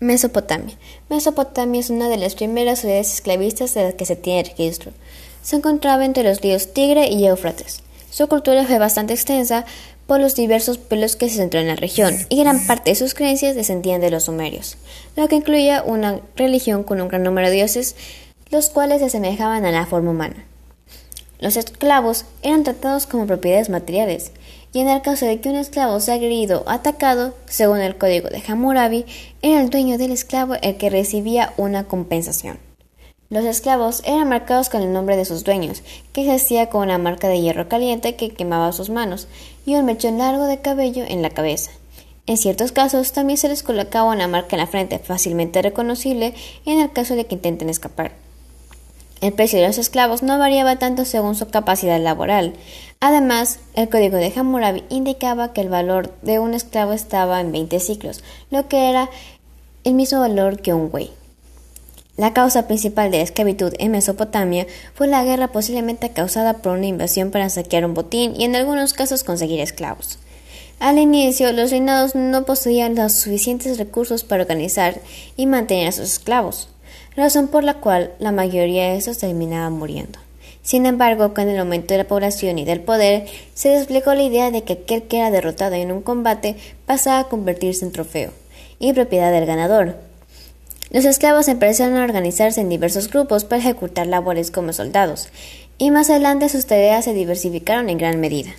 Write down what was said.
Mesopotamia. Mesopotamia es una de las primeras ciudades esclavistas de las que se tiene registro. Se encontraba entre los ríos Tigre y Éufrates. Su cultura fue bastante extensa por los diversos pueblos que se centró en la región, y gran parte de sus creencias descendían de los sumerios, lo que incluía una religión con un gran número de dioses, los cuales se asemejaban a la forma humana. Los esclavos eran tratados como propiedades materiales, y en el caso de que un esclavo sea agredido o atacado, según el código de Hammurabi, era el dueño del esclavo el que recibía una compensación. Los esclavos eran marcados con el nombre de sus dueños, que se hacía con una marca de hierro caliente que quemaba sus manos y un mechón largo de cabello en la cabeza. En ciertos casos también se les colocaba una marca en la frente fácilmente reconocible en el caso de que intenten escapar. El precio de los esclavos no variaba tanto según su capacidad laboral. Además, el código de Hammurabi indicaba que el valor de un esclavo estaba en 20 ciclos, lo que era el mismo valor que un güey. La causa principal de la esclavitud en Mesopotamia fue la guerra posiblemente causada por una invasión para saquear un botín y en algunos casos conseguir esclavos. Al inicio, los reinados no poseían los suficientes recursos para organizar y mantener a sus esclavos razón por la cual la mayoría de estos terminaban muriendo. Sin embargo, con el aumento de la población y del poder, se desplegó la idea de que aquel que era derrotado en un combate pasaba a convertirse en trofeo y propiedad del ganador. Los esclavos empezaron a organizarse en diversos grupos para ejecutar labores como soldados, y más adelante sus tareas se diversificaron en gran medida.